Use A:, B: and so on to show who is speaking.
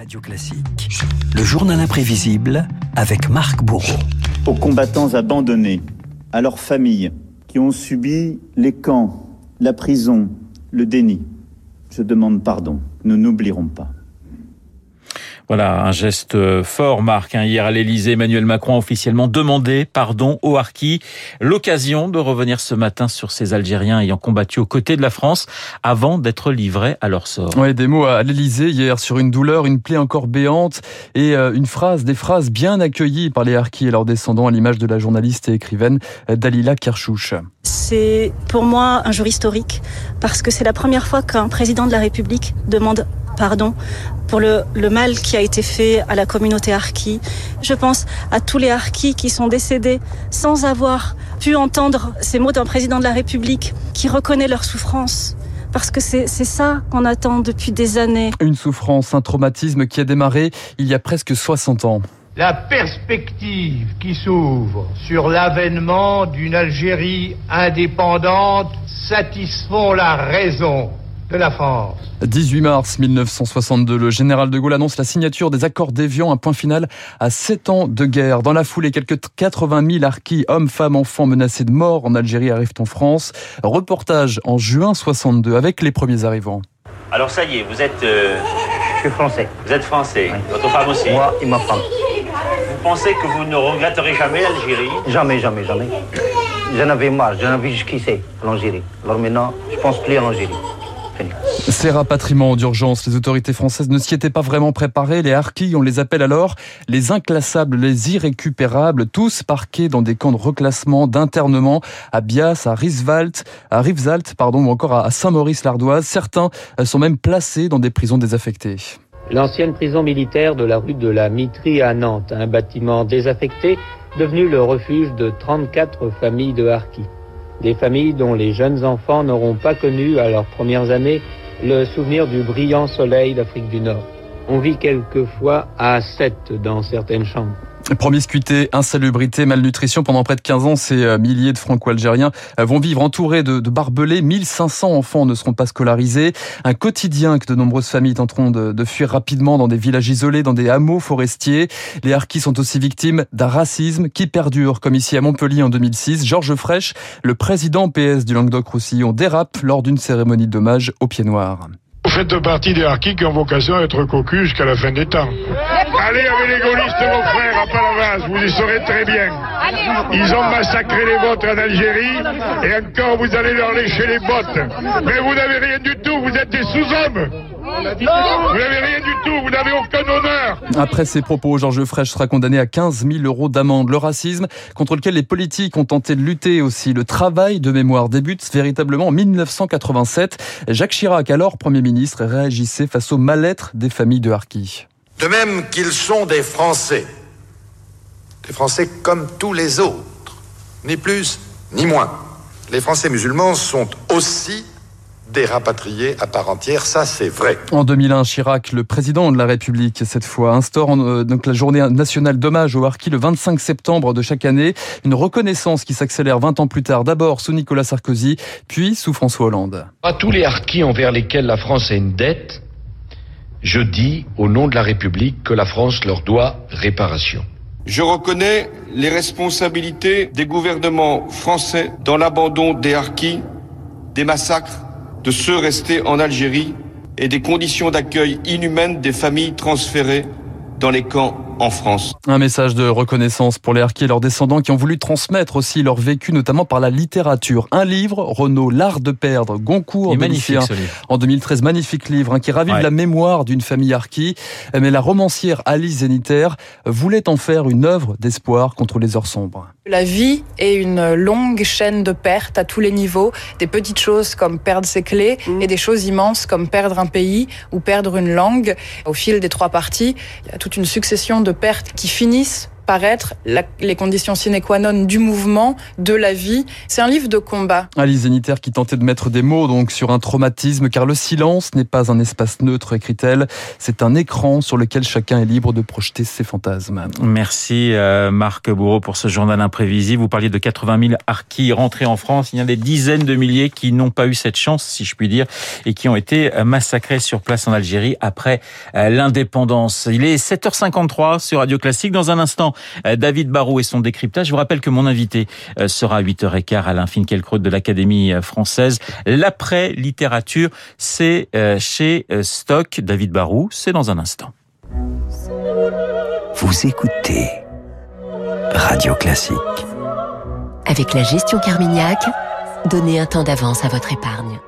A: Radio Classique, le journal imprévisible avec Marc Bourreau.
B: Aux combattants abandonnés, à leurs familles qui ont subi les camps, la prison, le déni, je demande pardon. Nous n'oublierons pas.
C: Voilà, un geste euh, fort, Marc. Hein. Hier à l'Elysée, Emmanuel Macron a officiellement demandé pardon aux Harkis. L'occasion de revenir ce matin sur ces Algériens ayant combattu aux côtés de la France avant d'être livrés à leur sort.
D: Ouais, des mots à l'Elysée hier sur une douleur, une plaie encore béante et euh, une phrase, des phrases bien accueillies par les Harkis et leurs descendants à l'image de la journaliste et écrivaine euh, Dalila Kershouch.
E: C'est pour moi un jour historique parce que c'est la première fois qu'un président de la République demande pardon pour le, le, mal qui a été fait à la communauté harki. Je pense à tous les harkis qui sont décédés sans avoir pu entendre ces mots d'un président de la République qui reconnaît leur souffrance. Parce que c'est ça qu'on attend depuis des années.
D: Une souffrance, un traumatisme qui a démarré il y a presque 60 ans.
F: La perspective qui s'ouvre sur l'avènement d'une Algérie indépendante satisfont la raison de la France.
D: 18 mars 1962, le général de Gaulle annonce la signature des accords d'Évian, un point final à 7 ans de guerre. Dans la foulée, quelques 80 000 harkis, hommes, femmes, enfants menacés de mort en Algérie arrivent en France. Reportage en juin 62 avec les premiers arrivants.
G: Alors ça y est, vous êtes... Euh...
H: Je suis français.
G: Vous êtes français.
H: Oui.
G: Votre femme aussi
H: Moi et ma femme.
G: Vous pensez que vous ne regretterez jamais l'Algérie?
H: Jamais, jamais, jamais. J'en avais marre, j'en avais jusqu'ici, l'Algérie. Alors maintenant, je pense plus à l'Algérie.
D: Ces rapatriements d'urgence, les autorités françaises ne s'y étaient pas vraiment préparées. Les harkis, on les appelle alors les inclassables, les irrécupérables, tous parqués dans des camps de reclassement, d'internement à Bias, à Rieswald, à Rivesaltes, pardon, ou encore à Saint-Maurice-l'Ardoise. Certains sont même placés dans des prisons désaffectées.
I: L'ancienne prison militaire de la rue de la Mitrie à Nantes, un bâtiment désaffecté devenu le refuge de 34 familles de harkis des familles dont les jeunes enfants n'auront pas connu à leurs premières années le souvenir du brillant soleil d'Afrique du Nord. On vit quelquefois à 7 dans certaines chambres.
D: Promiscuité, insalubrité, malnutrition. Pendant près de 15 ans, ces milliers de franco-algériens vont vivre entourés de, barbelés. 1500 enfants ne seront pas scolarisés. Un quotidien que de nombreuses familles tenteront de, fuir rapidement dans des villages isolés, dans des hameaux forestiers. Les harkis sont aussi victimes d'un racisme qui perdure, comme ici à Montpellier en 2006. Georges Frêche, le président PS du Languedoc-Roussillon, dérape lors d'une cérémonie d'hommage aux pieds noirs.
J: Vous faites partie des harkis qui ont vocation à être cocus jusqu'à la fin des temps. Allez avec les gaullistes, mon frère, à Palavas, vous y saurez très bien. Ils ont massacré les vôtres en Algérie, et encore vous allez leur lécher les bottes. Mais vous n'avez rien du tout, vous êtes des sous-hommes. Vous n'avez rien du tout, vous n'avez aucun honneur.
D: Après ces propos, Georges Frêche sera condamné à 15 000 euros d'amende. Le racisme contre lequel les politiques ont tenté de lutter aussi. Le travail de mémoire débute véritablement en 1987. Jacques Chirac, alors Premier ministre, réagissait face au mal-être des familles de Harkis.
K: De même qu'ils sont des Français. Des Français comme tous les autres. Ni plus, ni moins. Les Français musulmans sont aussi des rapatriés à part entière, ça c'est vrai.
D: En 2001, Chirac, le président de la République, cette fois, instaure euh, donc la journée nationale d'hommage aux Harkis le 25 septembre de chaque année. Une reconnaissance qui s'accélère 20 ans plus tard, d'abord sous Nicolas Sarkozy, puis sous François Hollande.
L: À tous les Harkis envers lesquels la France a une dette, je dis au nom de la République que la France leur doit réparation.
M: Je reconnais les responsabilités des gouvernements français dans l'abandon des Harkis, des massacres de ceux restés en Algérie et des conditions d'accueil inhumaines des familles transférées dans les camps en France.
D: Un message de reconnaissance pour les harkis et leurs descendants qui ont voulu transmettre aussi leur vécu, notamment par la littérature. Un livre, Renaud, L'art de perdre, Goncourt,
C: magnifique,
D: en 2013, magnifique livre hein, qui ravive ouais. la mémoire d'une famille harki. Mais la romancière Alice Zeniter voulait en faire une œuvre d'espoir contre les heures sombres.
N: La vie est une longue chaîne de pertes à tous les niveaux, des petites choses comme perdre ses clés mmh. et des choses immenses comme perdre un pays ou perdre une langue. Au fil des trois parties, il y a toute une succession de pertes qui finissent paraître les conditions sine qua non du mouvement, de la vie. C'est un livre de combat.
D: Alice Zeniter qui tentait de mettre des mots donc sur un traumatisme, car le silence n'est pas un espace neutre, écrit-elle. C'est un écran sur lequel chacun est libre de projeter ses fantasmes.
C: Merci euh, Marc Bourreau pour ce journal imprévisible. Vous parliez de 80 000 harkis rentrés en France. Il y a des dizaines de milliers qui n'ont pas eu cette chance, si je puis dire, et qui ont été massacrés sur place en Algérie après euh, l'indépendance. Il est 7h53 sur Radio Classique. Dans un instant, euh, David Barrault et son décryptage. Je vous rappelle que mon invité sera à 8h15 Alain Finkielkraut de l'Académie française. L'après-littérature, c'est chez Stock. David Barou, c'est dans un instant.
A: Vous écoutez Radio Classique.
O: Avec la gestion Carmignac, donnez un temps d'avance à votre épargne.